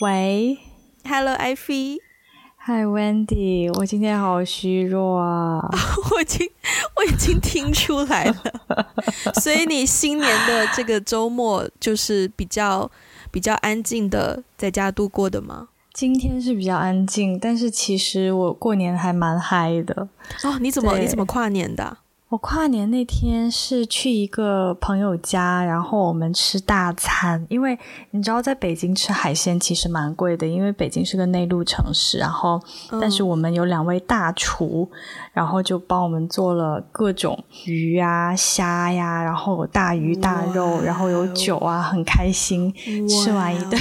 喂，Hello，艾菲，Hi，Wendy，我今天好虚弱啊！我已经我已经听出来了，所以你新年的这个周末就是比较比较安静的在家度过的吗？今天是比较安静，但是其实我过年还蛮嗨的哦。你怎么你怎么跨年的？我跨年那天是去一个朋友家，然后我们吃大餐。因为你知道，在北京吃海鲜其实蛮贵的，因为北京是个内陆城市。然后，但是我们有两位大厨，然后就帮我们做了各种鱼啊、虾呀，然后有大鱼大肉，然后有酒啊，很开心。吃完一顿。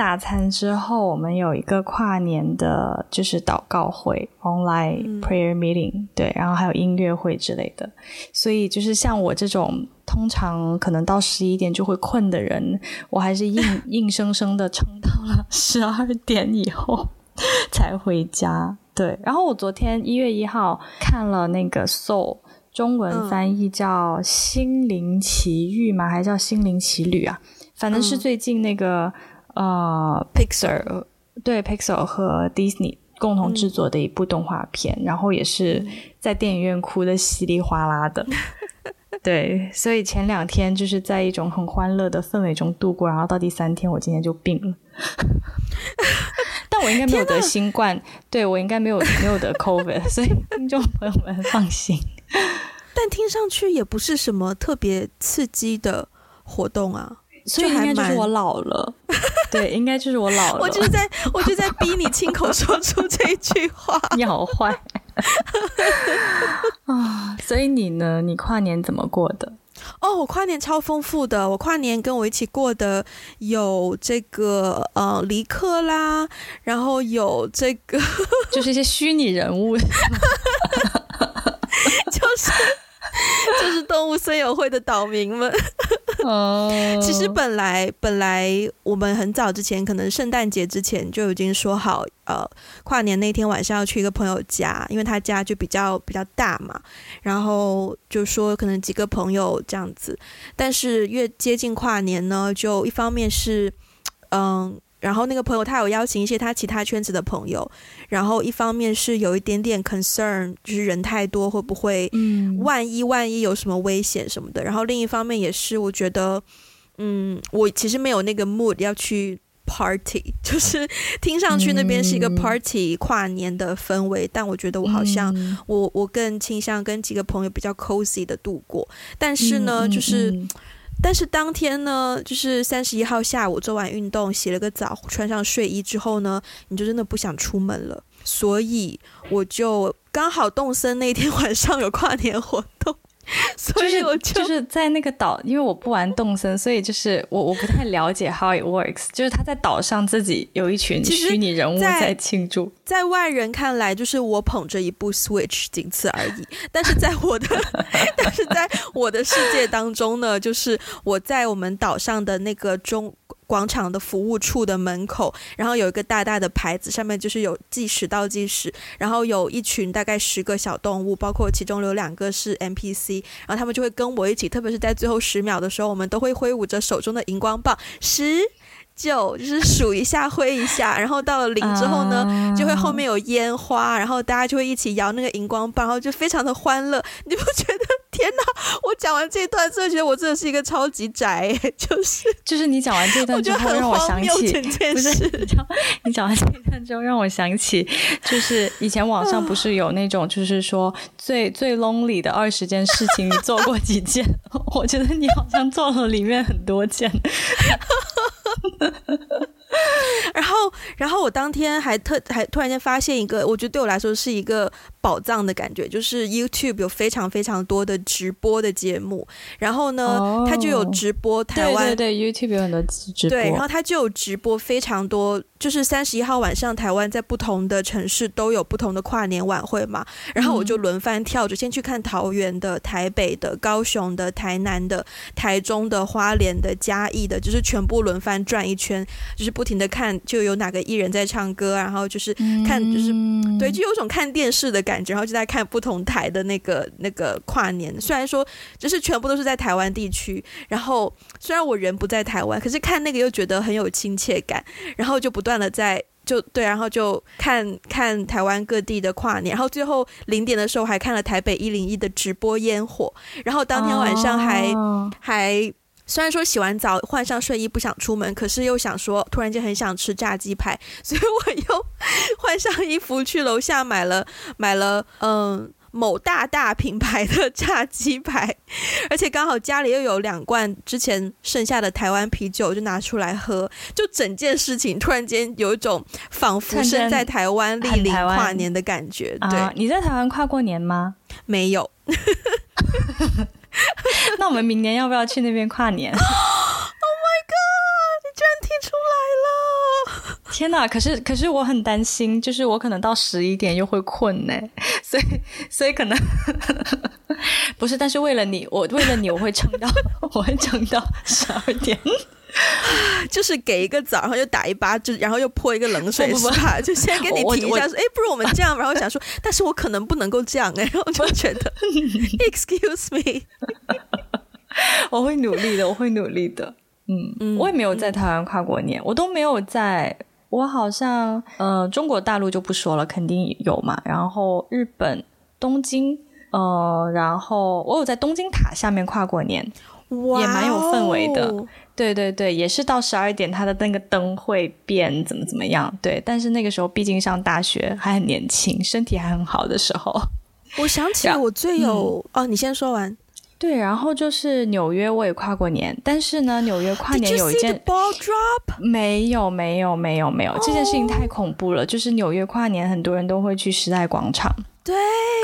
大餐之后，我们有一个跨年的，就是祷告会 （online prayer meeting），嗯。对，然后还有音乐会之类的。所以，就是像我这种通常可能到十一点就会困的人，我还是硬 硬生生的撑到了 十二点以后 才回家。对，然后我昨天一月一号看了那个《Soul》，中文翻译叫《心灵奇遇》吗？还是叫《心灵奇旅》啊？反正是最近那个。呃、uh，Pixar 对 Pixar 和 Disney 共同制作的一部动画片，嗯，然后也是在电影院哭的稀里哗啦的。对，所以前两天就是在一种很欢乐的氛围中度过，然后到第三天我今天就病了。但我应该没有得新冠，对，我应该没有没有得 COVID，所以听众朋友们放心。但听上去也不是什么特别刺激的活动啊。所以应该就是我老了，对，应该就是我老了。我就是在，我就在逼你亲口说出这一句话。你好坏 啊！所以你呢？你跨年怎么过的？哦，我跨年超丰富的。我跨年跟我一起过的有这个呃，离克啦，然后有这个就是一些虚拟人物，就是 就是动物森友会的岛民们。哦，其实本来本来我们很早之前，可能圣诞节之前就已经说好，呃，跨年那天晚上要去一个朋友家，因为他家就比较比较大嘛，然后就说可能几个朋友这样子，但是越接近跨年呢，就一方面是，嗯。然后那个朋友他有邀请一些他其他圈子的朋友，然后一方面是有一点点 concern，就是人太多会不会，嗯，万一万一有什么危险什么的。然后另一方面也是我觉得，嗯，我其实没有那个 mood 要去 party，就是听上去那边是一个 party 跨年的氛围，但我觉得我好像我我更倾向跟几个朋友比较 cozy 的度过。但是呢，就是。但是当天呢，就是三十一号下午做完运动，洗了个澡，穿上睡衣之后呢，你就真的不想出门了。所以我就刚好动森那天晚上有跨年活动。所以我就，就是就是在那个岛，因为我不玩动森，所以就是我我不太了解 how it works。就是他在岛上自己有一群虚拟人物在庆祝，在，在外人看来就是我捧着一部 Switch 仅此而已。但是在我的 但是在我的世界当中呢，就是我在我们岛上的那个中。广场的服务处的门口，然后有一个大大的牌子，上面就是有计时倒计时，然后有一群大概十个小动物，包括其中有两个是 NPC，然后他们就会跟我一起，特别是在最后十秒的时候，我们都会挥舞着手中的荧光棒，十。就就是数一下，挥一下，然后到了零之后呢，uh... 就会后面有烟花，然后大家就会一起摇那个荧光棒，然后就非常的欢乐。你不觉得？天哪！我讲完这段之后，觉得我真的是一个超级宅，就是就是你讲完这段之后，让我想起不是你讲完这一段之后，让我想起就是以前网上不是有那种就是说最最 lonely 的二十件事情，你做过几件？我觉得你好像做了里面很多件。然后，然后我当天还特还突然间发现一个，我觉得对我来说是一个宝藏的感觉，就是 YouTube 有非常非常多的直播的节目，然后呢，哦、它就有直播台湾，对对对，YouTube 有很多直播，对，然后它就有直播非常多。就是三十一号晚上，台湾在不同的城市都有不同的跨年晚会嘛，然后我就轮番跳着，先去看桃园的、台北的、高雄的、台南的、台中的、花莲的、嘉义的，就是全部轮番转一圈，就是不停的看，就有哪个艺人在唱歌，然后就是看，就是、嗯、对，就有种看电视的感觉，然后就在看不同台的那个那个跨年。虽然说就是全部都是在台湾地区，然后虽然我人不在台湾，可是看那个又觉得很有亲切感，然后就不断的在就对，然后就看看台湾各地的跨年，然后最后零点的时候还看了台北一零一的直播烟火，然后当天晚上还、哦、还。虽然说洗完澡换上睡衣不想出门，可是又想说突然间很想吃炸鸡排，所以我又 换上衣服去楼下买了买了嗯某大大品牌的炸鸡排，而且刚好家里又有两罐之前剩下的台湾啤酒，就拿出来喝，就整件事情突然间有一种仿佛身在台湾莅临跨年的感觉。对、啊，你在台湾跨过年吗？没有。那我们明年要不要去那边跨年？Oh my god！你居然听出来了！天哪！可是可是我很担心，就是我可能到十一点又会困呢，所以所以可能不是。但是为了你，我为了你，我会撑到，我会撑到十二点。就是给一个枣，然后又打一巴，就然后又泼一个冷水，是吧？就先跟你提一下说，哎，不如我们这样。然后想说，但是我可能不能够这样，哎，然后我就觉得，excuse me，我会努力的，我会努力的。嗯嗯，我也没有在台湾跨过年，我都没有在。我好像，呃，中国大陆就不说了，肯定有嘛。然后日本东京，呃，然后我有在东京塔下面跨过年，哇，也蛮有氛围的。对对对，也是到十二点，它的那个灯会变，怎么怎么样？对，但是那个时候毕竟上大学，还很年轻，身体还很好的时候。我想起来，我最有、嗯、哦，你先说完。对，然后就是纽约，我也跨过年，但是呢，纽约跨年有一件 ball drop 没有没有没有没有，这件事情太恐怖了。就是纽约跨年，很多人都会去时代广场。对，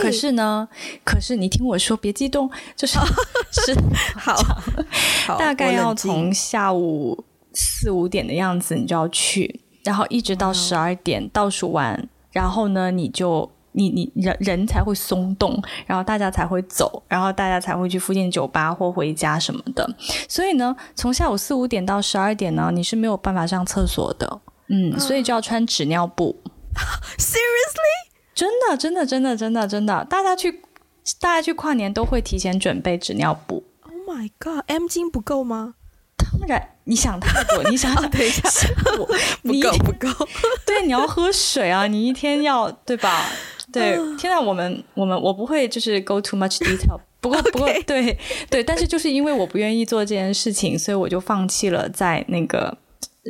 可是呢，可是你听我说，别激动，就是 是好，好，大概要从下午四五点的样子，你就要去，然后一直到十二点倒数完，然后呢，你就你你人人才会松动，然后大家才会走，然后大家才会去附近酒吧或回家什么的。所以呢，从下午四五点到十二点呢，你是没有办法上厕所的，嗯，所以就要穿纸尿布。Seriously？真的，真的，真的，真的，真的，大家去，大家去跨年都会提前准备纸尿布。Oh my god，M 巾不够吗？当然，你想太多。你想想，等一下，我 不够，不够。对，你要喝水啊，你一天要对吧？对，天呐，我们，我们，我不会就是 go too much detail。不过，不过，对，对，但是就是因为我不愿意做这件事情，所以我就放弃了在那个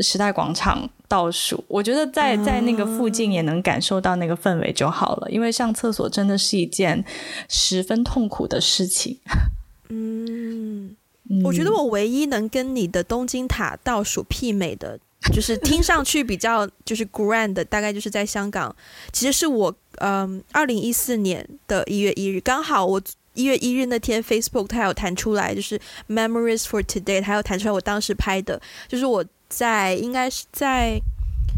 时代广场。倒数，我觉得在在那个附近也能感受到那个氛围就好了，因为上厕所真的是一件十分痛苦的事情。嗯，我觉得我唯一能跟你的东京塔倒数媲美的，就是听上去比较就是 grand 的，大概就是在香港。其实是我嗯，二零一四年的一月一日，刚好我一月一日那天 Facebook 它有弹出来，就是 Memories for Today，它有弹出来我当时拍的，就是我。在应该是在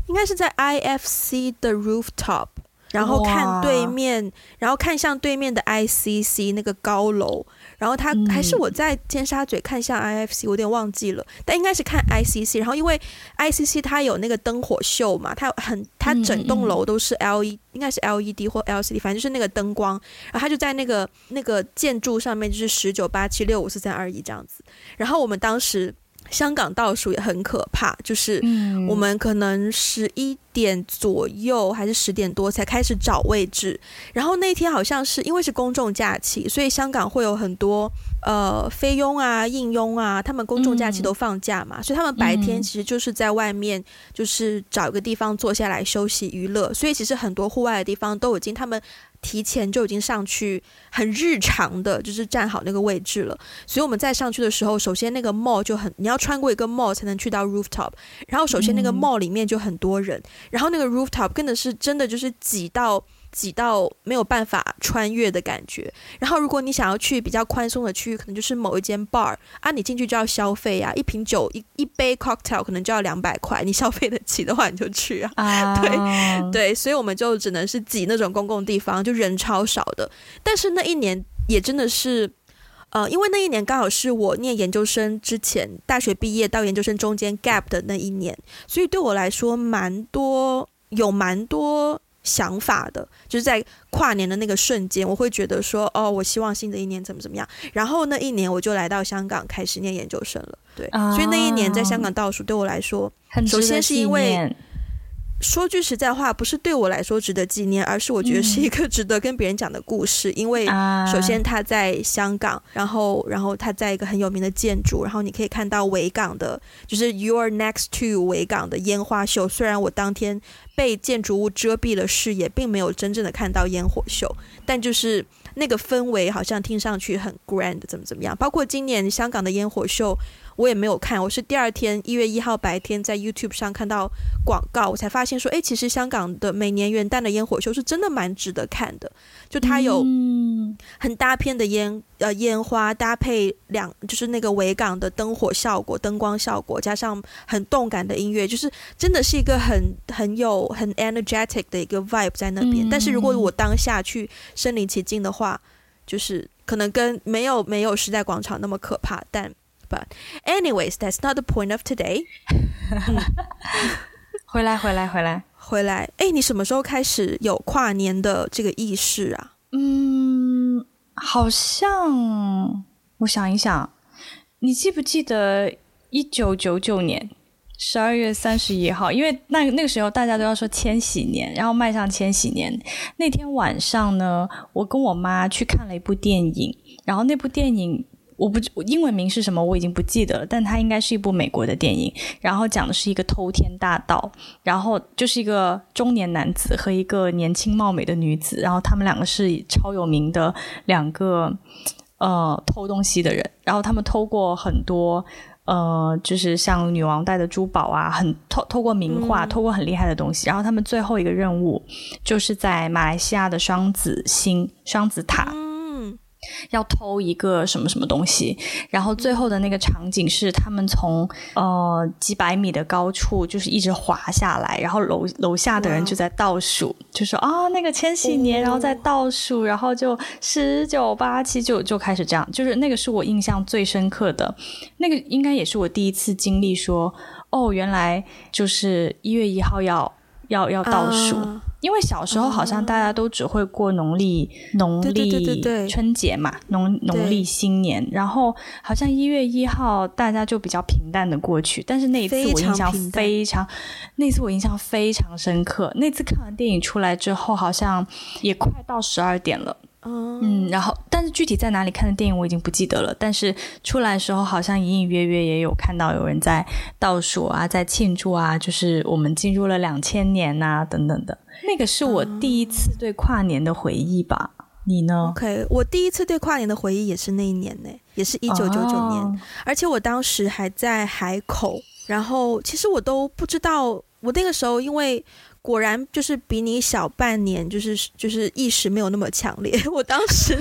应该是在 IFC 的 rooftop，然后看对面，然后看向对面的 ICC 那个高楼，然后他还是我在尖沙咀看向 IFC，我有点忘记了，但应该是看 ICC。然后因为 ICC 它有那个灯火秀嘛，它有很它整栋楼都是 LED，应该是 LED 或 LCD，反正就是那个灯光，然后它就在那个那个建筑上面，就是十九八七六五四三二一这样子。然后我们当时。香港倒数也很可怕，就是我们可能十一点左右还是十点多才开始找位置，然后那天好像是因为是公众假期，所以香港会有很多呃菲佣啊、应佣啊，他们公众假期都放假嘛，所以他们白天其实就是在外面就是找一个地方坐下来休息娱乐，所以其实很多户外的地方都已经他们。提前就已经上去，很日常的，就是站好那个位置了。所以我们在上去的时候，首先那个 mall 就很，你要穿过一个 mall 才能去到 rooftop。然后首先那个 mall 里面就很多人，然后那个 rooftop 真的是真的就是挤到。挤到没有办法穿越的感觉。然后，如果你想要去比较宽松的区域，可能就是某一间 bar 啊，你进去就要消费啊，一瓶酒一一杯 cocktail 可能就要两百块，你消费得起的话，你就去啊。Uh... 对对，所以我们就只能是挤那种公共地方，就人超少的。但是那一年也真的是，呃，因为那一年刚好是我念研究生之前，大学毕业到研究生中间 gap 的那一年，所以对我来说蛮多，有蛮多想法的，就是在跨年的那个瞬间，我会觉得说，哦，我希望新的一年怎么怎么样。然后那一年我就来到香港开始念研究生了，对，啊、所以那一年在香港倒数对我来说，首先是因为。说句实在话，不是对我来说值得纪念，而是我觉得是一个值得跟别人讲的故事。嗯、因为首先他在香港，然后然后他在一个很有名的建筑，然后你可以看到维港的，就是 You are next to 维港的烟花秀。虽然我当天被建筑物遮蔽了视野，并没有真正的看到烟火秀，但就是那个氛围好像听上去很 grand，怎么怎么样。包括今年香港的烟火秀。我也没有看，我是第二天一月一号白天在 YouTube 上看到广告，我才发现说，哎，其实香港的每年元旦的烟火秀是真的蛮值得看的，就它有很大片的烟呃烟花搭配两就是那个维港的灯火效果、灯光效果，加上很动感的音乐，就是真的是一个很很有很 energetic 的一个 vibe 在那边。但是如果我当下去身临其境的话，就是可能跟没有没有时代广场那么可怕，但。But anyways, that's not the point of today 回来，回来，回来，回来。哎，你什么时候开始有跨年的这个意识啊？嗯，好像我想一想，你记不记得一九九九年十二月三十一号？因为那那个时候大家都要说千禧年，然后迈向千禧年。那天晚上呢，我跟我妈去看了一部电影，然后那部电影。我不，英文名是什么？我已经不记得了。但它应该是一部美国的电影，然后讲的是一个偷天大盗，然后就是一个中年男子和一个年轻貌美的女子，然后他们两个是超有名的两个呃偷东西的人，然后他们偷过很多呃，就是像女王戴的珠宝啊，很偷偷过名画，偷过很厉害的东西。然后他们最后一个任务就是在马来西亚的双子星双子塔。要偷一个什么什么东西，然后最后的那个场景是他们从呃几百米的高处就是一直滑下来，然后楼楼下的人就在倒数，就说啊那个千禧年，然后在倒数，然后就十九八七就就开始这样，就是那个是我印象最深刻的，那个应该也是我第一次经历说哦原来就是一月一号要要要倒数。Uh 因为小时候好像大家都只会过农历农历春节嘛，农农历新年，然后好像一月一号大家就比较平淡的过去。但是那一次我印象非常，非常那次我印象非常深刻。那次看完电影出来之后，好像也快到十二点了。嗯，然后但是具体在哪里看的电影我已经不记得了。但是出来的时候好像隐隐约约也有看到有人在倒数啊，在庆祝啊，就是我们进入了两千年啊等等的。那个是我第一次对跨年的回忆吧？嗯、你呢？OK，我第一次对跨年的回忆也是那一年呢，也是一九九九年，哦，而且我当时还在海口，然后其实我都不知道，我那个时候因为。果然就是比你小半年，就是就是意识没有那么强烈。我当时，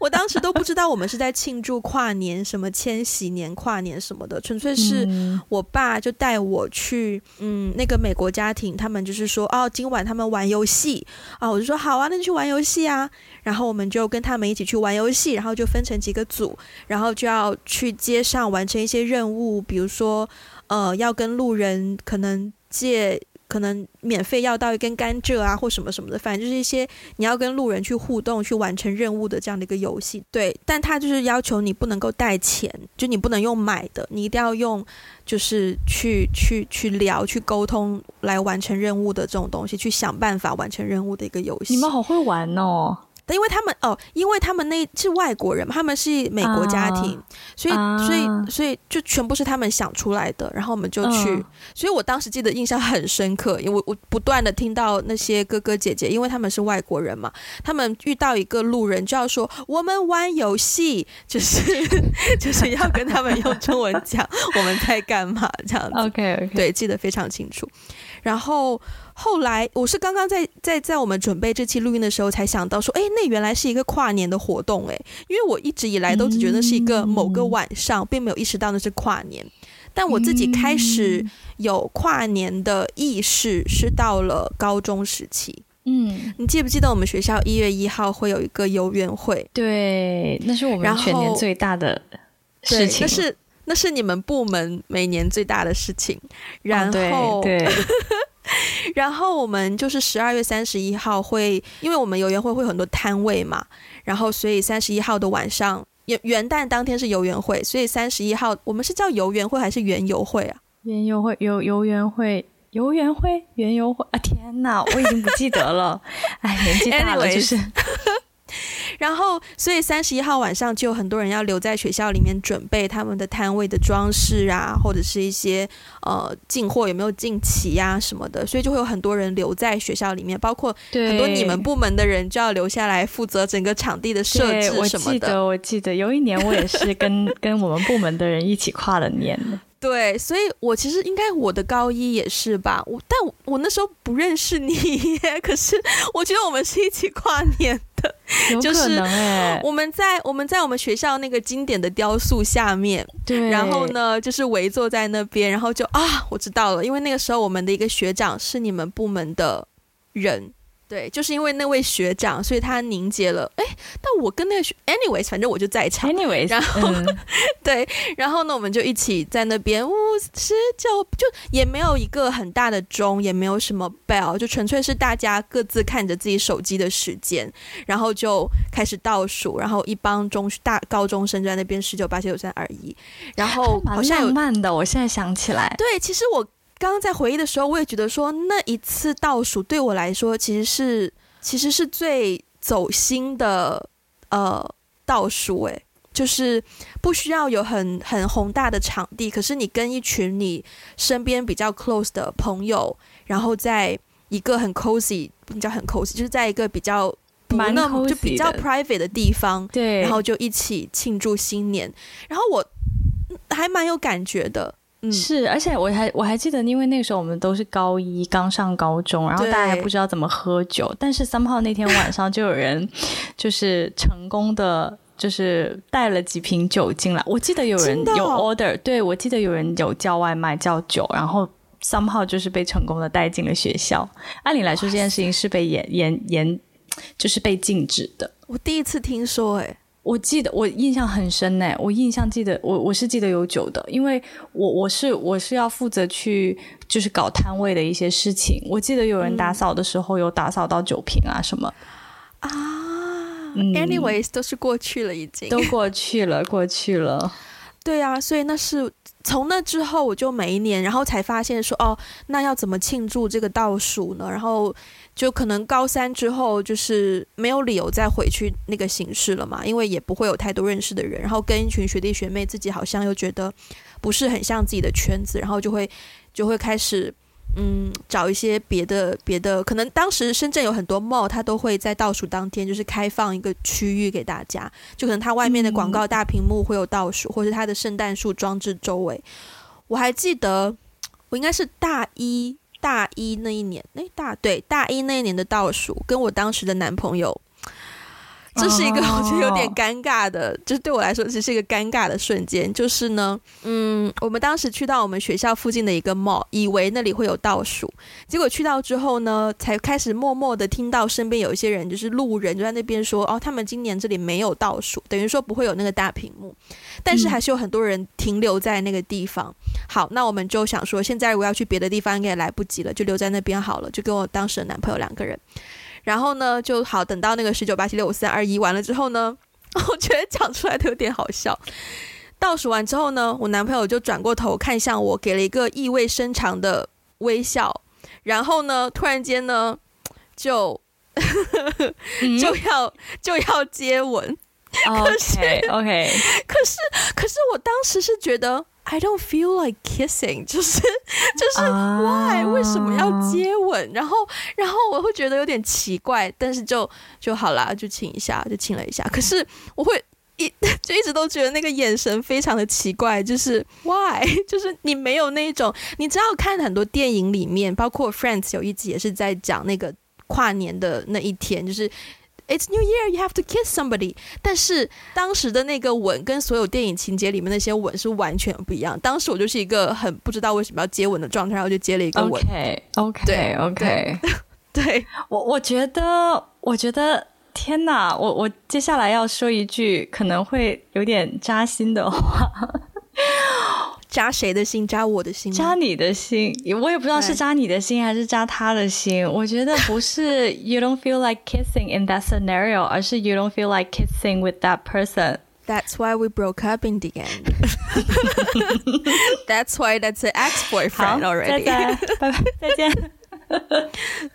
我当时都不知道我们是在庆祝跨年，什么千禧年跨年什么的，纯粹是我爸就带我去，嗯，那个美国家庭，他们就是说，哦，今晚他们玩游戏啊，我就说好啊，那就去玩游戏啊。然后我们就跟他们一起去玩游戏，然后就分成几个组，然后就要去街上完成一些任务，比如说，呃，要跟路人可能借。可能免费要到一根甘蔗啊，或什么什么的，反正就是一些你要跟路人去互动、去完成任务的这样的一个游戏。对，但他就是要求你不能够带钱，就你不能用买的，你一定要用就是去去去聊、去沟通来完成任务的这种东西，去想办法完成任务的一个游戏。你们好会玩哦！因为他们哦，因为他们那是外国人，他们是美国家庭，啊、所以所以所以就全部是他们想出来的，然后我们就去。嗯、所以我当时记得印象很深刻，因为我我不断的听到那些哥哥姐姐，因为他们是外国人嘛，他们遇到一个路人就要说我们玩游戏，就是 就是要跟他们用中文讲 我们在干嘛这样子。OK OK，对，记得非常清楚。然后。后来我是刚刚在在在我们准备这期录音的时候才想到说，哎，那原来是一个跨年的活动哎，因为我一直以来都只觉得是一个某个晚上，并没有意识到那是跨年。但我自己开始有跨年的意识是到了高中时期，嗯，你记不记得我们学校一月一号会有一个游园会？对，那是我们全年最大的事情。那是那是你们部门每年最大的事情。然后，哦、对，对 然后我们就是十二月三十一号会，因为我们游园会会有很多摊位嘛，然后所以三十一号的晚上，元元旦当天是游园会，所以三十一号我们是叫游园会还是园游会啊？园游会，游游园会。游园会、园游会啊！天哪，我已经不记得了。哎，年纪大了就是。然后，所以三十一号晚上就有很多人要留在学校里面准备他们的摊位的装饰啊，或者是一些呃进货有没有进齐呀什么的，所以就会有很多人留在学校里面，包括很多你们部门的人就要留下来负责整个场地的设置什么的。我记得，我记得有一年我也是跟 跟我们部门的人一起跨了年的。对，所以我其实应该我的高一也是吧，我但我，我那时候不认识你耶，可是我觉得我们是一起跨年就是我们在我们在我们学校那个经典的雕塑下面，对，然后呢就是围坐在那边，然后就啊，我知道了，因为那个时候我们的一个学长是你们部门的人。对，就是因为那位学长，所以他凝结了。哎，但我跟那个学，anyways，反正我就在场。anyways，然后、嗯、对，然后呢，我们就一起在那边五十九，就也没有一个很大的钟，也没有什么 bell，就纯粹是大家各自看着自己手机的时间，然后就开始倒数，然后一帮中大高中生就在那边十九八七六三二一，然后好像有蛮浪漫的。我现在想起来，对，其实我。刚刚在回忆的时候，我也觉得说那一次倒数对我来说其实是其实是最走心的呃倒数诶，就是不需要有很很宏大的场地，可是你跟一群你身边比较 close 的朋友，然后在一个很 cozy，比较很 cozy，就是在一个比较蛮那么就比较 private 的地方，对，然后就一起庆祝新年，然后我还蛮有感觉的。是，而且我还我还记得，因为那个时候我们都是高一，刚上高中，然后大家还不知道怎么喝酒。但是三号那天晚上就有人 就是成功的，就是带了几瓶酒进来。我记得有人有 order，对，我记得有人有叫外卖叫酒，然后三号就是被成功的带进了学校。按理来说，这件事情是被严严严，就是被禁止的。我第一次听说，欸，诶。我记得我印象很深呢，我印象记得我我是记得有酒的，因为我我是我是要负责去就是搞摊位的一些事情。我记得有人打扫的时候有打扫到酒瓶啊什么啊。嗯，anyways 都是过去了，已经都过去了，过去了。对啊，所以那是从那之后我就每一年，然后才发现说哦，那要怎么庆祝这个倒数呢？然后。就可能高三之后，就是没有理由再回去那个形式了嘛，因为也不会有太多认识的人，然后跟一群学弟学妹，自己好像又觉得不是很像自己的圈子，然后就会就会开始嗯找一些别的别的，可能当时深圳有很多 mall，它都会在倒数当天就是开放一个区域给大家，就可能它外面的广告大屏幕会有倒数，或是它的圣诞树装置周围，我还记得我应该是大一。大一那一年，那，大对大一那一年的倒数，跟我当时的男朋友。这是一个我觉得有点尴尬的，oh. 就是对我来说这是一个尴尬的瞬间。就是呢，嗯，我们当时去到我们学校附近的一个 mall，以为那里会有倒数，结果去到之后呢，才开始默默的听到身边有一些人，就是路人就在那边说，哦，他们今年这里没有倒数，等于说不会有那个大屏幕，但是还是有很多人停留在那个地方。嗯、好，那我们就想说，现在如果要去别的地方，应该也来不及了，就留在那边好了，就跟我当时的男朋友两个人。然后呢，就好等到那个十九八七六五四三二一完了之后呢，我觉得讲出来都有点好笑。倒数完之后呢，我男朋友就转过头看向我，给了一个意味深长的微笑。然后呢，突然间呢，就 就要就要接吻。可是 OK 可是可是我当时是觉得。I don't feel like kissing，就是 就是 why、uh, 为什么要接吻？然后然后我会觉得有点奇怪，但是就就好啦，就亲一下，就亲了一下。可是我会一 就一直都觉得那个眼神非常的奇怪，就是 why？就是你没有那种，你知道看很多电影里面，包括 Friends 有一集也是在讲那个跨年的那一天，就是。It's New Year, you have to kiss somebody。但是当时的那个吻跟所有电影情节里面那些吻是完全不一样。当时我就是一个很不知道为什么要接吻的状态，然后就接了一个吻。OK OK 对 OK。对我，我觉得，我觉得，天哪！我我接下来要说一句可能会有点扎心的话，扎谁的心？扎我的心？扎你的心？我也不知道是扎你的心还是扎他的心。我觉得不是 “you don't feel like kissing in that scenario”，而是 “you don't feel like kissing with that person”。That's why we broke up in the end. That's why that's an ex-boyfriend already. 拜拜，再见。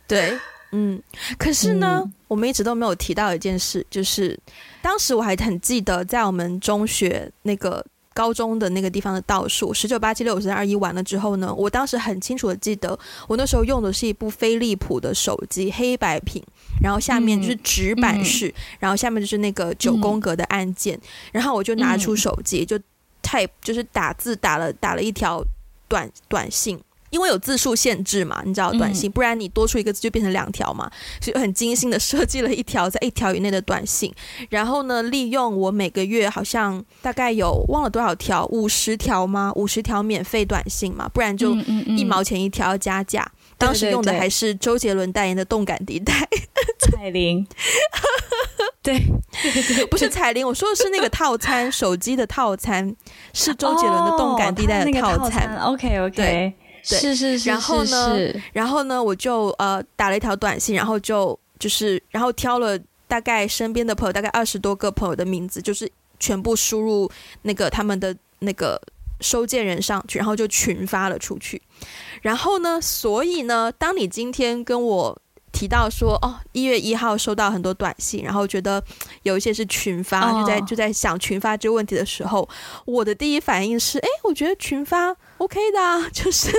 对，嗯，可是呢，嗯、我们一直都没有提到一件事，就是当时我还很记得，在我们中学那个高中的那个地方的倒数十九八七六五四三二一完了之后呢，我当时很清楚的记得，我那时候用的是一部飞利浦的手机，黑白屏，然后下面就是直板式，嗯、然后下面就是那个九宫格的按键，嗯、然后我就拿出手机就 type，就是打字打了打了一条短短信。因为有字数限制嘛，你知道短信，嗯、不然你多出一个字就变成两条嘛，所以很精心的设计了一条在一条以内的短信，然后呢，利用我每个月好像大概有忘了多少条，五十条吗？五十条免费短信嘛，不然就一毛钱一条要加价。嗯嗯嗯，当时用的还是周杰伦代言的动感地带，彩铃，对，不是彩铃，我说的是那个套餐，手机的套餐是周杰伦的动感地带的套餐。哦、OK OK。对对是是是，然后呢，然后呢，我就呃打了一条短信，然后就就是然后挑了大概身边的朋友，大概二十多个朋友的名字，就是全部输入那个他们的那个收件人上去，然后就群发了出去。然后呢，所以呢，当你今天跟我提到说哦，一月一号收到很多短信，然后觉得 有一些是群发，就在就在想群发这个问题的时候，我的第一反应是，哎，我觉得群发 OK 的啊，就是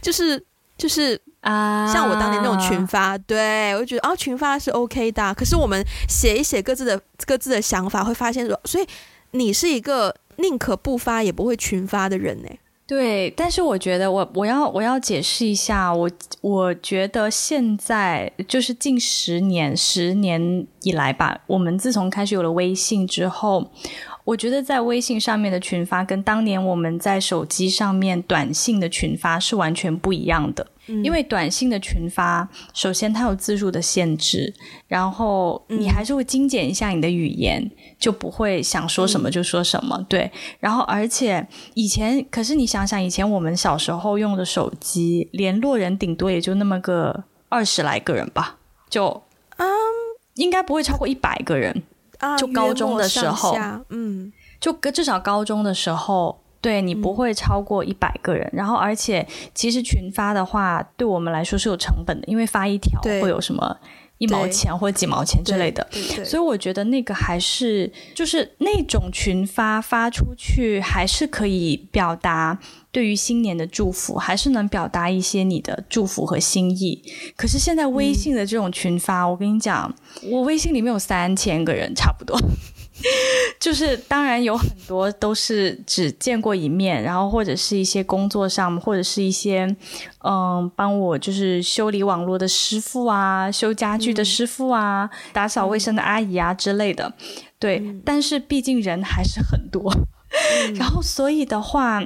就是就是啊，像我当年那种群发，对，我就觉得啊，群发是 OK 的。可是我们写一写各自的各自的想法，会发现说，所以你是一个宁可不发也不会群发的人呢。对，但是我觉得我我要我要解释一下，我我觉得现在就是近十年十年以来吧，我们自从开始有了微信之后。我觉得在微信上面的群发跟当年我们在手机上面短信的群发是完全不一样的。嗯，因为短信的群发，首先它有字数的限制，然后你还是会精简一下你的语言，就不会想说什么就说什么。对，然后而且以前，可是你想想，以前我们小时候用的手机，联络人顶多也就那么个二十来个人吧，就嗯，应该不会超过一百个人。就高中的时候，嗯，就至少高中的时候，对，你不会超过一百个人。嗯、然后，而且其实群发的话，对我们来说是有成本的，因为发一条会有什么一毛钱或者几毛钱之类的。所以我觉得那个还是就是那种群发发出去，还是可以表达。对于新年的祝福，还是能表达一些你的祝福和心意。可是现在微信的这种群发，嗯、我跟你讲，我微信里面有三千个人，差不多。就是当然有很多都是只见过一面，然后或者是一些工作上，或者是一些嗯，帮我就是修理网络的师傅啊，修家具的师傅啊，嗯、打扫卫生的阿姨啊之类的。对，嗯、但是毕竟人还是很多，嗯、然后所以的话。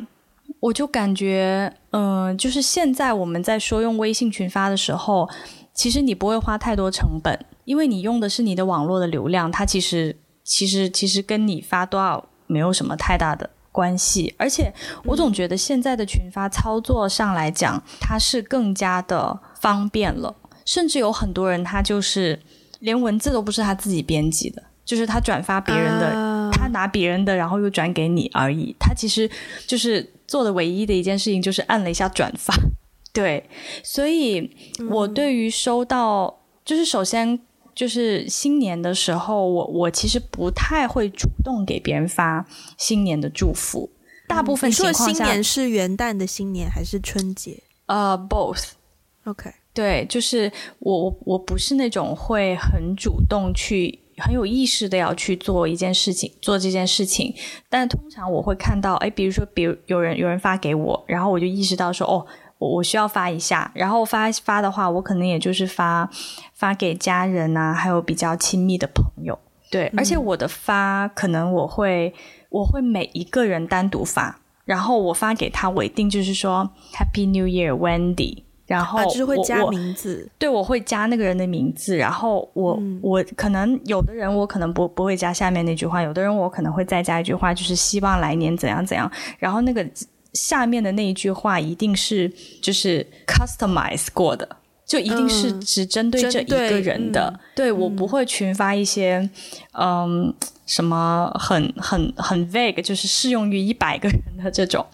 我就感觉，嗯、呃，就是现在我们在说用微信群发的时候，其实你不会花太多成本，因为你用的是你的网络的流量，它其实其实其实跟你发多少没有什么太大的关系。而且我总觉得现在的群发操作上来讲，它是更加的方便了，甚至有很多人他就是连文字都不是他自己编辑的，就是他转发别人的，呃、他拿别人的，然后又转给你而已。他其实就是。做的唯一的一件事情就是按了一下转发，对，所以我对于收到，嗯、就是首先就是新年的时候，我我其实不太会主动给别人发新年的祝福，大部分情况下，嗯、新年是元旦的新年还是春节？呃、uh，both，OK，Okay. 对，就是我我我不是那种会很主动去。很有意识的要去做一件事情，做这件事情。但通常我会看到，哎，比如说，比如有人有人发给我，然后我就意识到说，哦，我我需要发一下。然后发发的话，我可能也就是发发给家人啊，还有比较亲密的朋友。对，而且我的发可能我会我会每一个人单独发，然后我发给他，我一定就是说 Happy New Year, Wendy。然后就是会加名字，对，我会加那个人的名字，然后我、嗯、我可能有的人我可能不不会加下面那句话，有的人我可能会再加一句话，就是希望来年怎样怎样，然后那个下面的那一句话一定是就是 customize 过的，就一定是只针对这一个人的，嗯、对、嗯、我不会群发一些嗯什么很很很 vague，就是适用于一百个人的这种。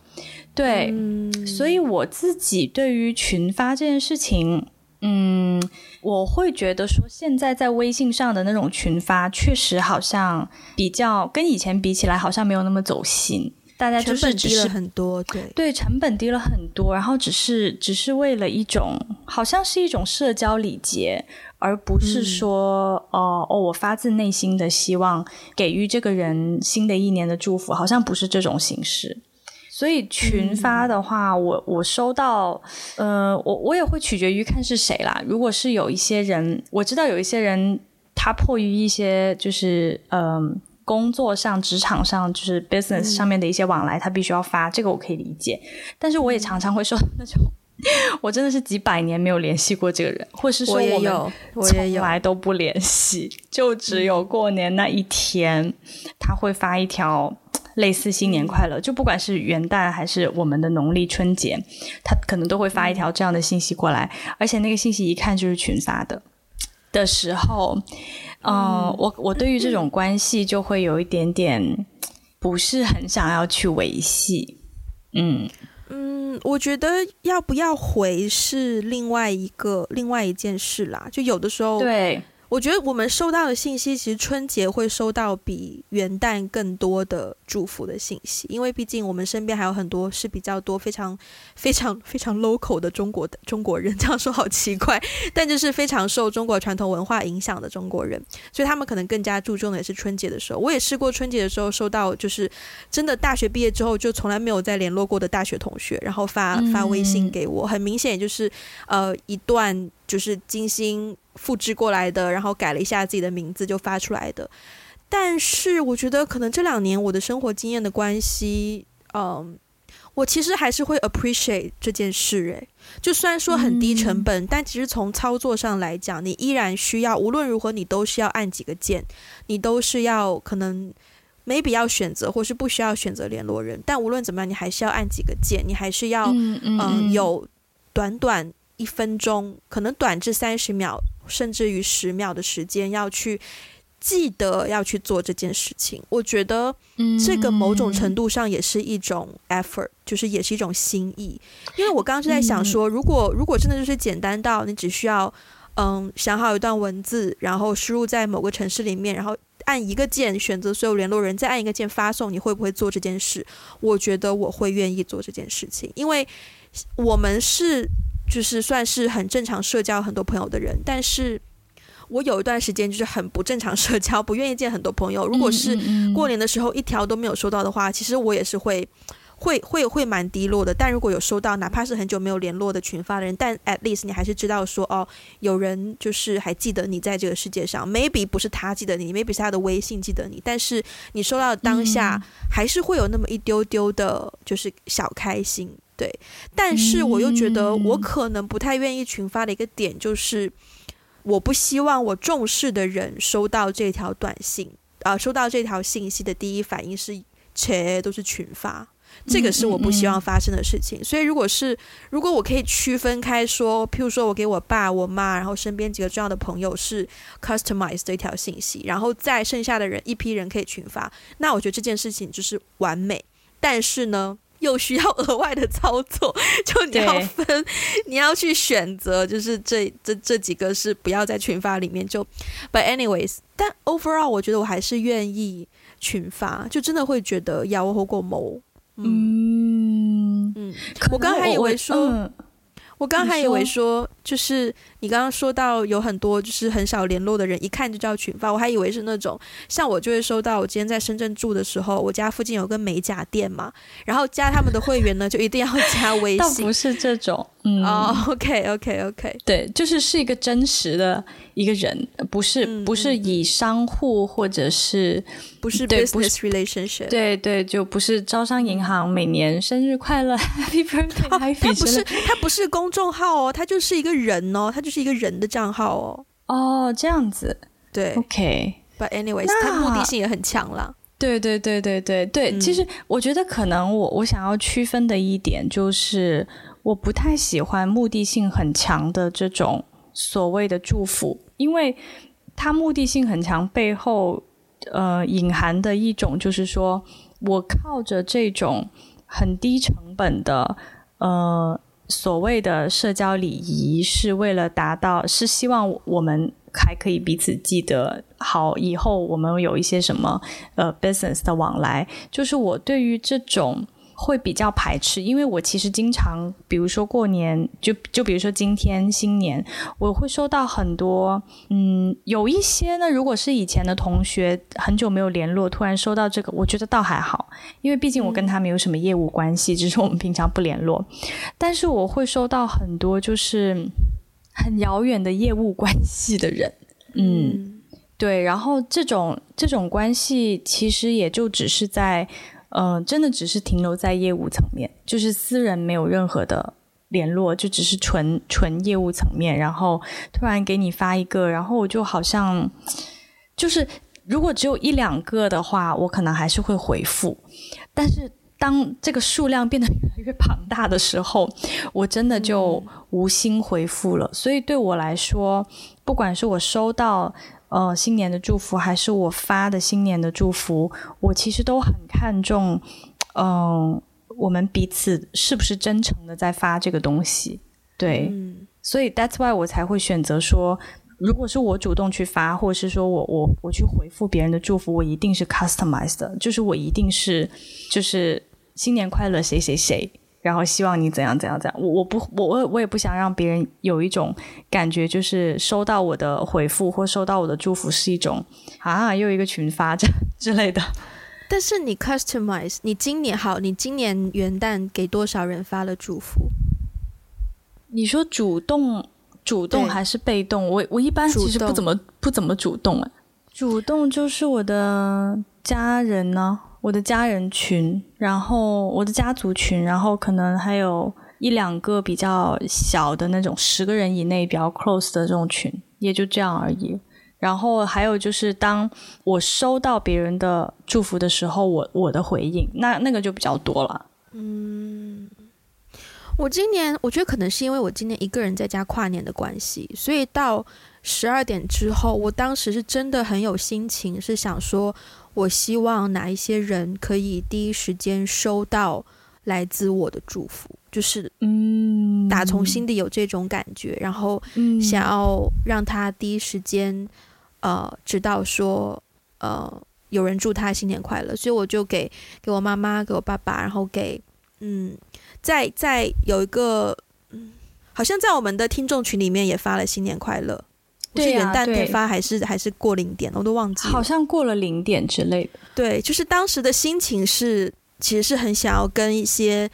对，嗯、所以我自己对于群发这件事情，嗯，我会觉得说，现在在微信上的那种群发，确实好像比较跟以前比起来，好像没有那么走心。大家就是只是低了很多，对对，成本低了很多，然后只是只是为了一种，好像是一种社交礼节，而不是说，哦、嗯呃、哦，我发自内心的希望给予这个人新的一年的祝福，好像不是这种形式。所以群发的话，嗯、我我收到，呃，我我也会取决于看是谁啦。如果是有一些人，我知道有一些人，他迫于一些就是嗯、呃、工作上、职场上，就是 business 上面的一些往来，嗯、他必须要发，这个我可以理解。但是我也常常会收到那种，我真的是几百年没有联系过这个人，或是说我们从来都不联系，就只有过年那一天，他会发一条。类似新年快乐，就不管是元旦还是我们的农历春节，他可能都会发一条这样的信息过来，而且那个信息一看就是群发的的时候，呃、嗯，我我对于这种关系就会有一点点不是很想要去维系。嗯嗯，我觉得要不要回是另外一个另外一件事啦，就有的时候对。我觉得我们收到的信息，其实春节会收到比元旦更多的祝福的信息，因为毕竟我们身边还有很多是比较多非常非常非常 local 的中国的中国人，这样说好奇怪，但就是非常受中国传统文化影响的中国人，所以他们可能更加注重的也是春节的时候。我也试过春节的时候收到，就是真的大学毕业之后就从来没有再联络过的大学同学，然后发发微信给我，很明显也就是呃一段就是精心。复制过来的，然后改了一下自己的名字就发出来的。但是我觉得可能这两年我的生活经验的关系，嗯，我其实还是会 appreciate 这件事。诶，就虽然说很低成本，嗯，但其实从操作上来讲，你依然需要无论如何你都是要按几个键，你都是要可能没必要选择或是不需要选择联络人，但无论怎么样，你还是要按几个键，你还是要嗯，嗯，嗯有短短一分钟，可能短至三十秒。甚至于十秒的时间要去记得要去做这件事情，我觉得这个某种程度上也是一种 effort，就是也是一种心意。因为我刚刚是在想说，如果如果真的就是简单到你只需要嗯想好一段文字，然后输入在某个城市里面，然后按一个键选择所有联络人，再按一个键发送，你会不会做这件事？我觉得我会愿意做这件事情，因为我们是。就是算是很正常社交很多朋友的人，但是我有一段时间就是很不正常社交，不愿意见很多朋友。如果是过年的时候一条都没有收到的话，其实我也是会会会会蛮低落的。但如果有收到，哪怕是很久没有联络的群发的人，但 at least 你还是知道说哦，有人就是还记得你在这个世界上。Maybe 不是他记得你，Maybe 是他的微信记得你，但是你收到当下还是会有那么一丢丢的，就是小开心。对，但是我又觉得我可能不太愿意群发的一个点就是，我不希望我重视的人收到这条短信啊、呃，收到这条信息的第一反应是切都是群发，这个是我不希望发生的事情。所以如果是如果我可以区分开说，譬如说我给我爸、我妈，然后身边几个重要的朋友是 customize 这条信息，然后再剩下的人一批人可以群发，那我觉得这件事情就是完美。但是呢，又需要额外的操作，就你要分，你要去选择，就是这这这几个是不要在群发里面就。But anyways，但 overall 我觉得我还是愿意群发，就真的会觉得要我过某。嗯嗯，我刚还以为说，我刚还以为说就是你刚刚说到有很多就是很少联络的人，一看就叫群发，我还以为是那种像我就会收到。我今天在深圳住的时候，我家附近有个美甲店嘛，然后加他们的会员呢，就一定要加微信。倒不是这种，嗯，哦，OK，OK，OK，对，就是是一个真实的一个人，不是、嗯、不是以商户或者是不是 business relationship，对对，就不是招商银行每年生日快乐，Happy Birthday，哦，他不是他不是公众号哦，他就是一个人哦，他就是一个人的账号哦。哦，这样子，对，OK，But anyways，他目的性也很强了。对对对对对对，嗯、其实我觉得可能我我想要区分的一点就是，我不太喜欢目的性很强的这种所谓的祝福，因为它目的性很强，背后呃隐含的一种就是说我靠着这种很低成本的呃。所谓的社交礼仪是为了达到，是希望我们还可以彼此记得好，以后我们有一些什么呃 business 的往来，就是我对于这种。会比较排斥，因为我其实经常，比如说过年，就就比如说今天新年，我会收到很多，嗯，有一些呢，如果是以前的同学，很久没有联络，突然收到这个，我觉得倒还好，因为毕竟我跟他没有什么业务关系，只是我们平常不联络。但是我会收到很多就是很遥远的业务关系的人，嗯，对，然后这种这种关系其实也就只是在。嗯、呃，真的只是停留在业务层面，就是私人没有任何的联络，就只是纯纯业务层面。然后突然给你发一个，然后我就好像就是如果只有一两个的话，我可能还是会回复。但是当这个数量变得越来越庞大的时候，我真的就无心回复了。嗯、所以对我来说，不管是我收到。呃，新年的祝福还是我发的新年的祝福，我其实都很看重，嗯、呃，我们彼此是不是真诚的在发这个东西，对，嗯、所以 that's why 我才会选择说，如果是我主动去发，或者是说我我我去回复别人的祝福，我一定是 customized 的，就是我一定是就是新年快乐谁谁谁。然后希望你怎样怎样怎样，我我不我我我也不想让别人有一种感觉，就是收到我的回复或收到我的祝福是一种啊又一个群发这 之类的。但是你 customize，你今年好，你今年元旦给多少人发了祝福？你说主动主动还是被动？我我一般其实不怎么不怎么主动啊。主动就是我的家人呢。我的家人群，然后我的家族群，然后可能还有一两个比较小的那种十个人以内比较 close 的这种群，也就这样而已。然后还有就是，当我收到别人的祝福的时候，我我的回应，那那个就比较多了。嗯，我今年我觉得可能是因为我今年一个人在家跨年的关系，所以到十二点之后，我当时是真的很有心情，是想说。我希望哪一些人可以第一时间收到来自我的祝福，就是嗯，打从心底有这种感觉，然后想要让他第一时间呃知道说呃有人祝他新年快乐，所以我就给给我妈妈、给我爸爸，然后给嗯，在在有一个嗯，好像在我们的听众群里面也发了新年快乐。是元旦点发还是还是过零点，我都忘记了。好像过了零点之类的。对，就是当时的心情是，其实是很想要跟一些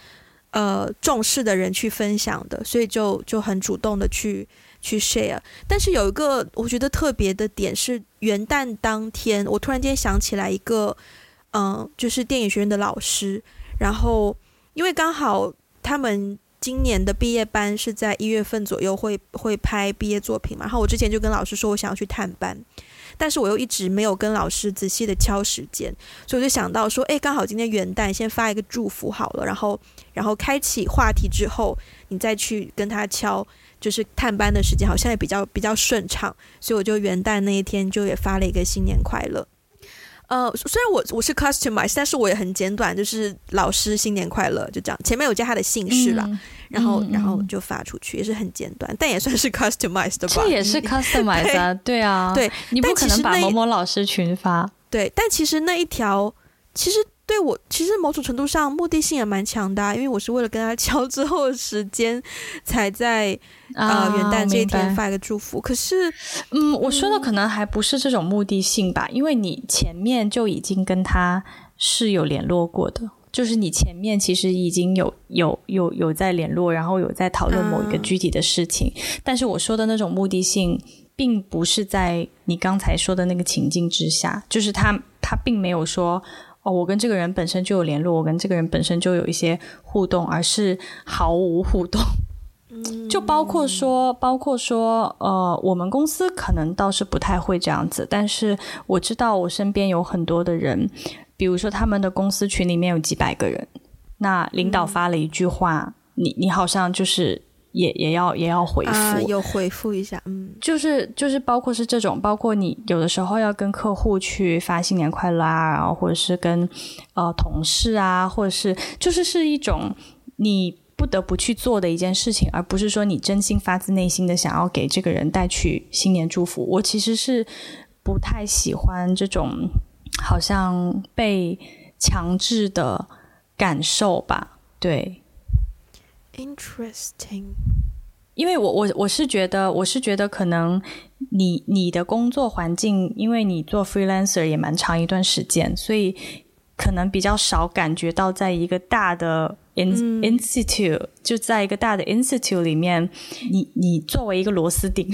呃重视的人去分享的，所以就就很主动的去去 share。但是有一个我觉得特别的点是，元旦当天，我突然间想起来一个，嗯、呃，就是电影学院的老师，然后因为刚好他们。今年的毕业班是在一月份左右会会拍毕业作品嘛？然后我之前就跟老师说，我想要去探班，但是我又一直没有跟老师仔细的敲时间，所以我就想到说，诶，刚好今天元旦，先发一个祝福好了，然后然后开启话题之后，你再去跟他敲，就是探班的时间好像也比较比较顺畅，所以我就元旦那一天就也发了一个新年快乐。呃，虽然我我是 customize，但是我也很简短，就是老师新年快乐，就这样，前面有加他的姓氏啦，嗯、然后、嗯、然后就发出去，也是很简短，但也算是 customize 的吧。这也是 customize 啊，对，对啊，对，你不可能把某某老师群发。对，但其实那一条，其实对我其实某种程度上目的性也蛮强的，因为我是为了跟他 敲之后的时间，才在呃元旦这一天发一个祝福。可是，嗯，我说的可能还不是这种目的性吧，因为你前面就已经跟他是有联络过的，就是你前面其实已经有有有有在联络，然后有在讨论某一个具体的事情。但是我说的那种目的性，并不是在你刚才说的那个情境之下，就是他他并没有说。哦，我跟这个人本身就有联络，我跟这个人本身就有一些互动，而是毫无互动。嗯，就包括说，包括说，呃，我们公司可能倒是不太会这样子，但是我知道我身边有很多的人，比如说他们的公司群里面有几百个人，那领导发了一句话，嗯，你你好像就是。也也要也要回复，啊，有回复一下，嗯，就是就是包括是这种，包括你有的时候要跟客户去发新年快乐啊，然后或者是跟呃同事啊，或者是就是是一种你不得不去做的一件事情，而不是说你真心发自内心的想要给这个人带去新年祝福。我其实是不太喜欢这种好像被强制的感受吧，对。Interesting，因为我我我是觉得我是觉得可能你你的工作环境，因为你做 freelancer 也蛮长一段时间，所以可能比较少感觉到在一个大的 in institute、嗯、就在一个大的 institute 里面，你你作为一个螺丝钉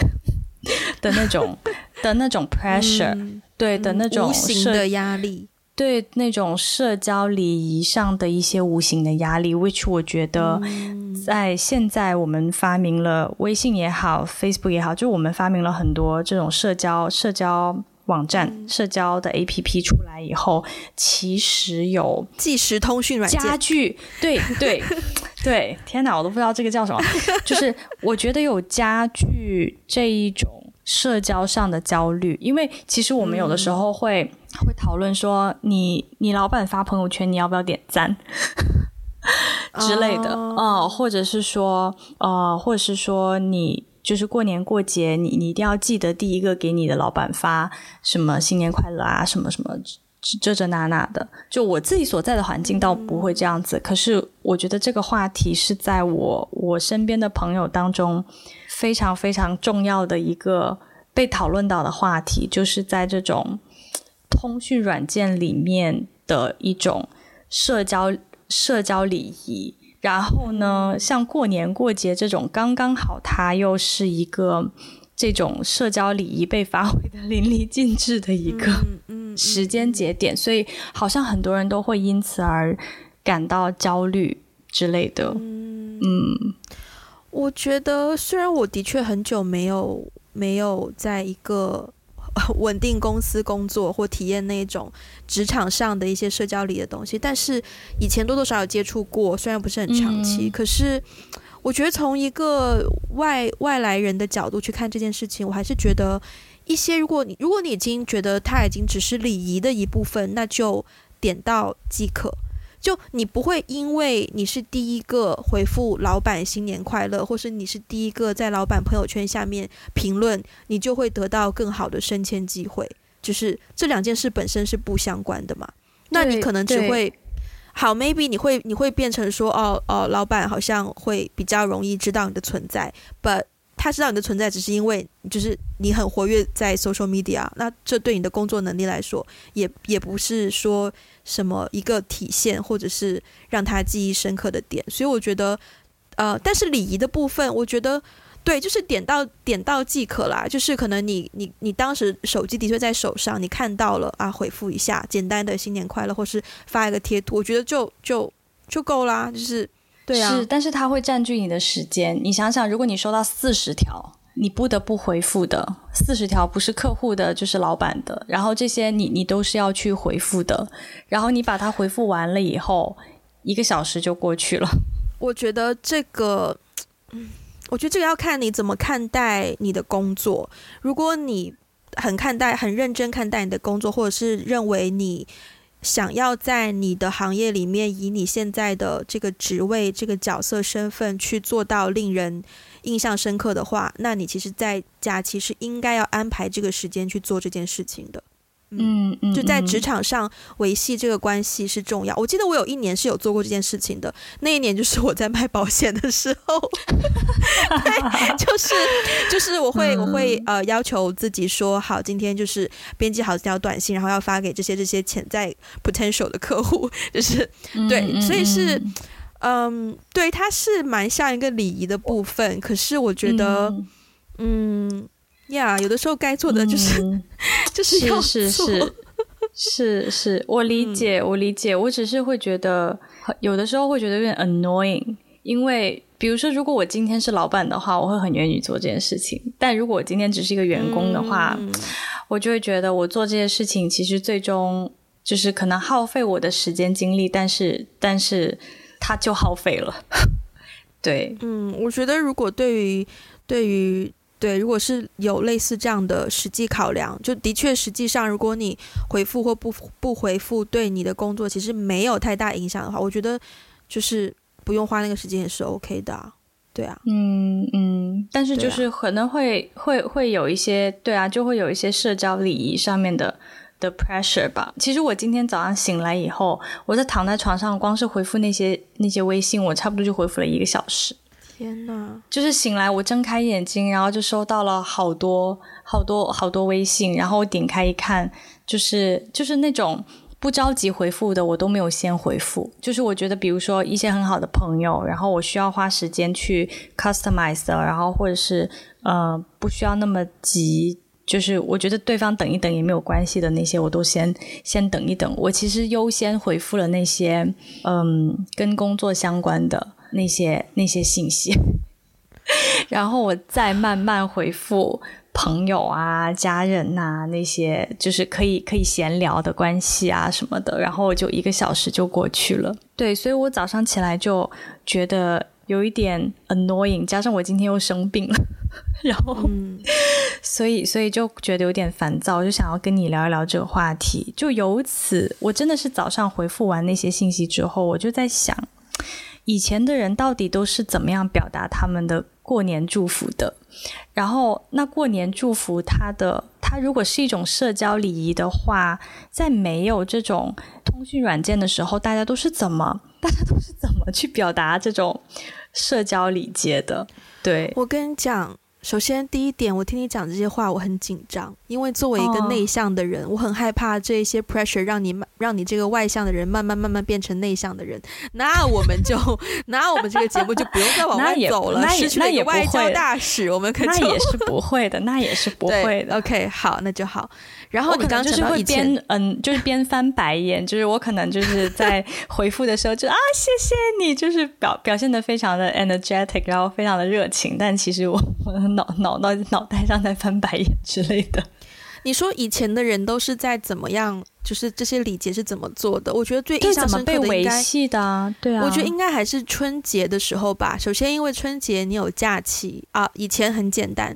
的那种 的那种 pressure，、嗯、对的那种无形的压力。对那种社交礼仪上的一些无形的压力，which 我觉得在现在我们发明了微信也好，Facebook 也好，就我们发明了很多这种社交社交网站、嗯、社交的 APP 出来以后，其实有即时通讯软件加剧，对对 对，天哪，我都不知道这个叫什么，就是我觉得有加剧这一种社交上的焦虑，因为其实我们有的时候会。嗯会讨论说你，你你老板发朋友圈，你要不要点赞 之类的，嗯、哦，或者是说，呃，或者是说，你就是过年过节，你你一定要记得第一个给你的老板发什么新年快乐啊，什么什么这这那那的。就我自己所在的环境倒不会这样子，嗯、可是我觉得这个话题是在我我身边的朋友当中非常非常重要的一个被讨论到的话题，就是在这种。通讯软件里面的一种社交社交礼仪，然后呢，像过年过节这种刚刚好，它又是一个这种社交礼仪被发挥的淋漓尽致的一个时间节点，所以好像很多人都会因此而感到焦虑之类的。嗯，我觉得虽然我的确很久没有没有在一个。稳定公司工作或体验那种职场上的一些社交里的东西，但是以前多多少少有接触过，虽然不是很长期，嗯、可是我觉得从一个外外来人的角度去看这件事情，我还是觉得一些，如果你如果你已经觉得它已经只是礼仪的一部分，那就点到即可。就你不会因为你是第一个回复老板新年快乐，或是你是第一个在老板朋友圈下面评论，你就会得到更好的升迁机会。就是这两件事本身是不相关的嘛？那你可能只会好，maybe 你会你会变成说，哦哦，老板好像会比较容易知道你的存在，but 他知道你的存在只是因为就是你很活跃在 social media，那这对你的工作能力来说，也也不是说。什么一个体现，或者是让他记忆深刻的点，所以我觉得，呃，但是礼仪的部分，我觉得对，就是点到点到即可啦。就是可能你你你当时手机的确在手上，你看到了啊，回复一下，简单的新年快乐，或是发一个贴图，我觉得就就就够啦。就是对啊，是，但是它会占据你的时间。你想想，如果你收到四十条。你不得不回复的四十条不是客户的，就是老板的，然后这些你你都是要去回复的，然后你把它回复完了以后，一个小时就过去了。我觉得这个，嗯，我觉得这个要看你怎么看待你的工作。如果你很看待、很认真看待你的工作，或者是认为你想要在你的行业里面以你现在的这个职位、这个角色身份去做到令人。印象深刻的话，那你其实，在假期是应该要安排这个时间去做这件事情的。嗯嗯，就在职场上维系这个关系是重要。我记得我有一年是有做过这件事情的，那一年就是我在卖保险的时候，对，就是就是我会我会呃要求自己说好，今天就是编辑好这条短信，然后要发给这些这些潜在 potential 的客户，就是对，所以是嗯，对，它是蛮像一个礼仪的部分，可是我觉得嗯。呀，yeah, 有的时候该做的就是、嗯、就是要做，是是是，是是，我理解，嗯、我理解，我只是会觉得有的时候会觉得有点 annoying，因为比如说，如果我今天是老板的话，我会很愿意做这件事情；但如果我今天只是一个员工的话，嗯、我就会觉得我做这些事情其实最终就是可能耗费我的时间精力，但是但是它就耗费了。对，嗯，我觉得如果对于对于。对，如果是有类似这样的实际考量，就的确实际上，如果你回复或不不回复，对你的工作其实没有太大影响的话，我觉得就是不用花那个时间也是 OK 的啊。对啊，嗯嗯，但是就是可能会、啊、会会有一些，对啊，就会有一些社交礼仪上面的的 pressure 吧。其实我今天早上醒来以后，我在躺在床上，光是回复那些那些微信，我差不多就回复了一个小时。天呐，就是醒来，我睁开眼睛，然后就收到了好多好多好多微信，然后我点开一看，就是就是那种不着急回复的，我都没有先回复。就是我觉得，比如说一些很好的朋友，然后我需要花时间去 customize 的，然后或者是呃不需要那么急，就是我觉得对方等一等也没有关系的那些，我都先先等一等。我其实优先回复了那些嗯跟工作相关的。那些那些信息，然后我再慢慢回复朋友啊、家人呐、啊，那些就是可以可以闲聊的关系啊什么的，然后我就一个小时就过去了。对，所以我早上起来就觉得有一点 annoying，加上我今天又生病了，然后，嗯、所以所以就觉得有点烦躁，就想要跟你聊一聊这个话题。就由此，我真的是早上回复完那些信息之后，我就在想。以前的人到底都是怎么样表达他们的过年祝福的？然后，那过年祝福他的，他如果是一种社交礼仪的话，在没有这种通讯软件的时候，大家都是怎么，大家都是怎么去表达这种社交礼节的？对，我跟你讲。首先，第一点，我听你讲这些话，我很紧张，因为作为一个内向的人，oh. 我很害怕这些 pressure 让你让你这个外向的人慢慢慢慢变成内向的人，那我们就 那我们这个节目就不用再往外走了，失去了一个外交大使，我们可那也是不会的，那也是不会的。OK，好，那就好。然后你刚刚就是会边嗯，就是边翻白眼，就是我可能就是在回复的时候就啊，谢谢你，就是表表现的非常的 energetic，然后非常的热情，但其实我我的脑脑脑脑袋上在翻白眼之类的。你说以前的人都是在怎么样？就是这些礼节是怎么做的？我觉得最印象深刻的应该，被维系的啊，对啊，我觉得应该还是春节的时候吧。首先，因为春节你有假期啊，以前很简单，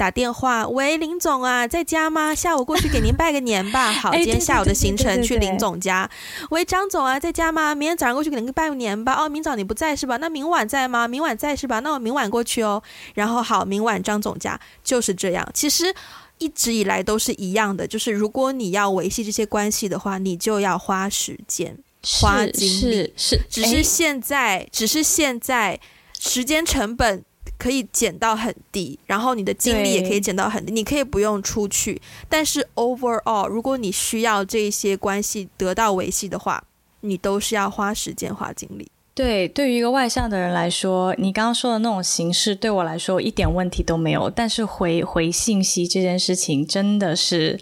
打电话，喂，林总啊，在家吗？下午过去给您拜个年吧。好，今天下午的行程去林总家。喂，张总啊，在家吗？明天早上过去给您拜个年吧。哦，明早你不在是吧？那明晚在吗？明晚在是吧？那我明晚过去哦。然后好，明晚张总家就是这样。其实。一直以来都是一样的，就是如果你要维系这些关系的话，你就要花时间、花精力。是，只是现在，只是现在时间成本可以减到很低，然后你的精力也可以减到很低，你可以不用出去。但是 overall，如果你需要这些关系得到维系的话，你都是要花时间、花精力。对，对于一个外向的人来说，你刚刚说的那种形式对我来说一点问题都没有。但是回回信息这件事情真的是，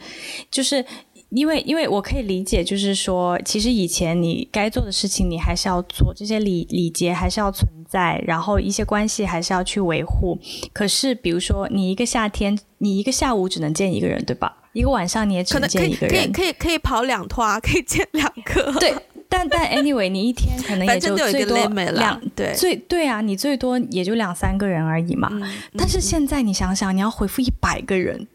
就是因为因为我可以理解，就是说，其实以前你该做的事情你还是要做，这些礼礼节还是要存在，然后一些关系还是要去维护。可是，比如说你一个夏天，你一个下午只能见一个人，对吧？一个晚上你也只能见一个人，可以可以可以可以跑两趟，可以见两个，对。但但 anyway，你一天可能也就最多两对最对啊，你最多也就两三个人而已嘛。嗯、但是现在你想想，你要回复一百个人，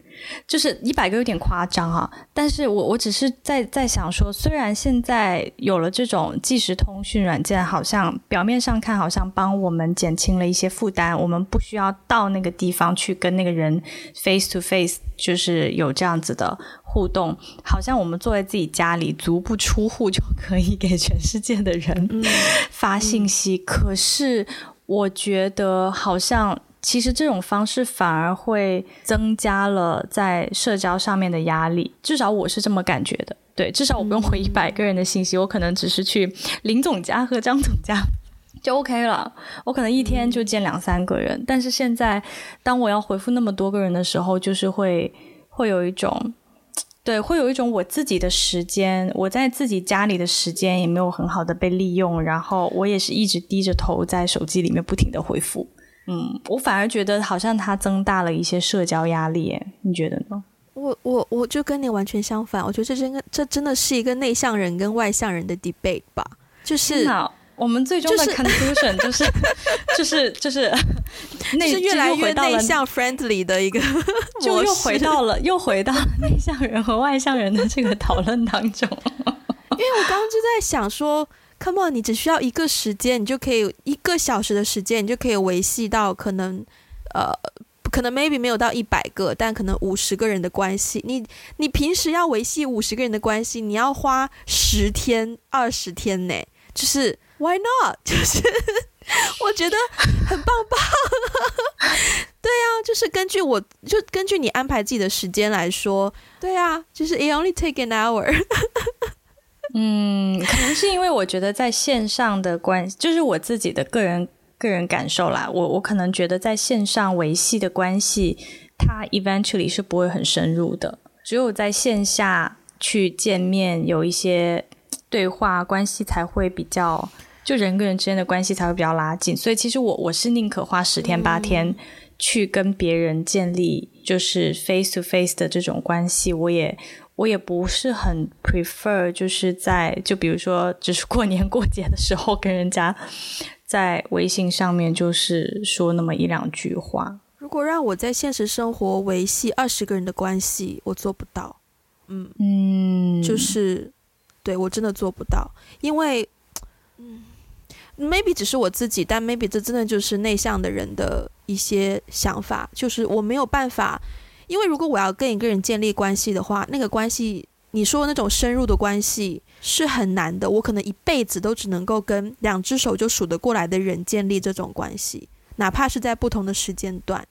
就是一百个有点夸张啊，但是我我只是在在想说，虽然现在有了这种即时通讯软件，好像表面上看好像帮我们减轻了一些负担，我们不需要到那个地方去跟那个人 face to face，就是有这样子的互动，好像我们坐在自己家里足不出户就可以给全世界的人发信息。嗯、可是我觉得好像。其实这种方式反而会增加了在社交上面的压力，至少我是这么感觉的。对，至少我不用回一百个人的信息，我可能只是去林总家和张总家就 OK 了。我可能一天就见两三个人，但是现在当我要回复那么多个人的时候，就是会会有一种，对，会有一种我自己的时间，我在自己家里的时间也没有很好的被利用，然后我也是一直低着头在手机里面不停的回复。嗯，我反而觉得好像它增大了一些社交压力，你觉得呢？我我我就跟你完全相反，我觉得这真的这真的是一个内向人跟外向人的 debate 吧。就是我们最终的 conclusion 就是就是就是那是越来越内向 friendly 的一个，就又回到了又回到内向人和外向人的这个讨论当中。因为我刚刚就在想说。Come on，你只需要一个时间，你就可以一个小时的时间，你就可以维系到可能，呃，可能 maybe 没有到一百个，但可能五十个人的关系。你你平时要维系五十个人的关系，你要花十天、二十天呢？就是 Why not？就是我觉得很棒棒。对啊，就是根据我就根据你安排自己的时间来说，对啊，就是 It only take an hour。嗯，可能是因为我觉得在线上的关系，就是我自己的个人个人感受啦。我我可能觉得在线上维系的关系，它 eventually 是不会很深入的。只有在线下去见面，有一些对话关系才会比较，就人跟人之间的关系才会比较拉近。所以其实我我是宁可花十天八天去跟别人建立就是 face to face 的这种关系，我也。我也不是很 prefer，就是在就比如说，只是过年 过节的时候跟人家在微信上面就是说那么一两句话。如果让我在现实生活维系二十个人的关系，我做不到。嗯嗯，就是对我真的做不到，因为嗯，maybe 只是我自己，但 maybe 这真的就是内向的人的一些想法，就是我没有办法。因为如果我要跟一个人建立关系的话，那个关系你说的那种深入的关系是很难的。我可能一辈子都只能够跟两只手就数得过来的人建立这种关系，哪怕是在不同的时间段。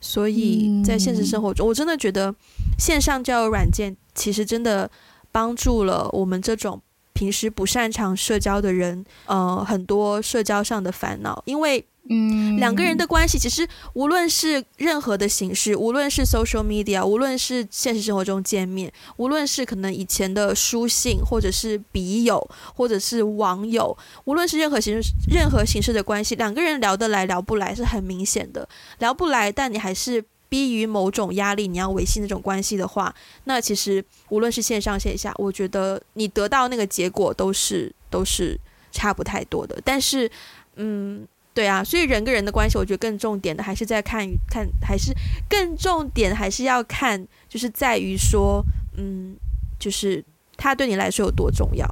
所以在现实生活中，我真的觉得线上交友软件其实真的帮助了我们这种平时不擅长社交的人，呃，很多社交上的烦恼，因为。嗯，两个人的关系其实无论是任何的形式，无论是 social media，无论是现实生活中见面，无论是可能以前的书信，或者是笔友，或者是网友，无论是任何形式、任何形式的关系，两个人聊得来聊不来是很明显的。聊不来，但你还是逼于某种压力，你要维系那种关系的话，那其实无论是线上线下，我觉得你得到那个结果都是都是差不太多的。但是，嗯。对啊，所以人跟人的关系，我觉得更重点的还是在看看，还是更重点还是要看，就是在于说，嗯，就是他对你来说有多重要。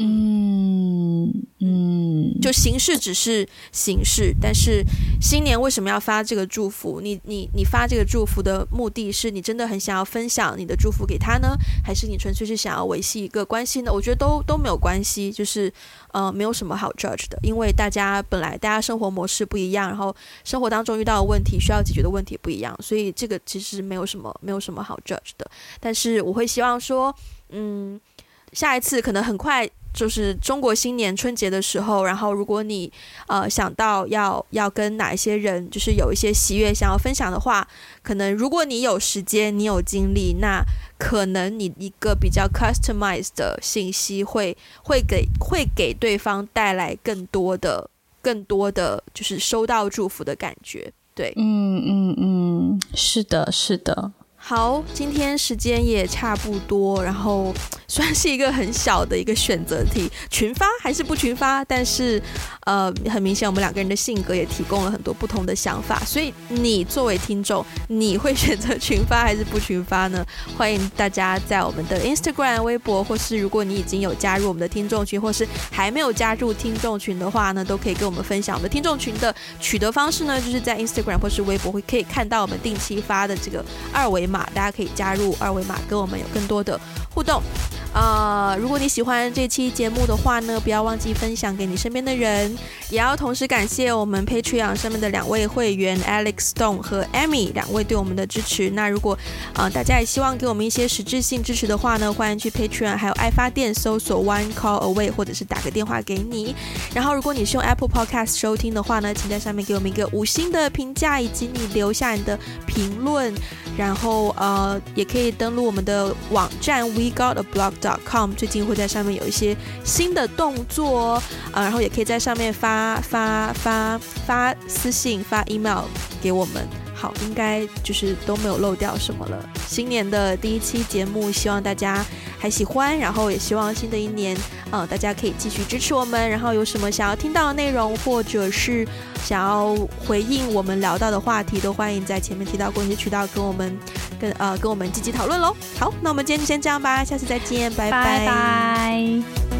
嗯嗯，就形式只是形式，但是新年为什么要发这个祝福？你你你发这个祝福的目的是你真的很想要分享你的祝福给他呢，还是你纯粹是想要维系一个关系呢？我觉得都都没有关系，就是呃没有什么好 judge 的，因为大家本来大家生活模式不一样，然后生活当中遇到的问题需要解决的问题不一样，所以这个其实没有什么没有什么好 judge 的。但是我会希望说，嗯，下一次可能很快。就是中国新年春节的时候，然后如果你呃想到要要跟哪一些人，就是有一些喜悦想要分享的话，可能如果你有时间，你有精力，那可能你一个比较 customized 的信息会会给会给对方带来更多的更多的就是收到祝福的感觉。对，嗯嗯嗯，是的，是的。好，今天时间也差不多，然后算是一个很小的一个选择题，群发还是不群发？但是，呃，很明显我们两个人的性格也提供了很多不同的想法。所以你作为听众，你会选择群发还是不群发呢？欢迎大家在我们的 Instagram、微博，或是如果你已经有加入我们的听众群，或是还没有加入听众群的话呢，都可以跟我们分享我们听众群的取得方式呢，就是在 Instagram 或是微博会可以看到我们定期发的这个二维码，大家可以加入二维码跟我们有更多的互动。呃，如果你喜欢这期节目的话呢，不要忘记分享给你身边的人，也要同时感谢我们 Patreon 上面的两位会员 Alex Stone 和 Amy 两位对我们的支持。那如果呃大家也希望给我们一些实质性支持的话呢，欢迎去 Patreon 还有爱发电搜索 One Call Away，或者是打个电话给你。然后如果你是用 Apple Podcast 收听的话呢，请在上面给我们一个五星的评价，以及你留下你的评论。然后呃也可以登录我们的网站 We Got a Blog com 最近会在上面有一些新的动作，啊，然后也可以在上面发发发发私信、发 email 给我们。好，应该就是都没有漏掉什么了。新年的第一期节目，希望大家还喜欢，然后也希望新的一年，呃，大家可以继续支持我们。然后有什么想要听到的内容，或者是想要回应我们聊到的话题，都欢迎在前面提到过一些渠道跟我们跟呃跟我们积极讨论喽。好，那我们今天就先这样吧，下次再见，拜拜。拜拜。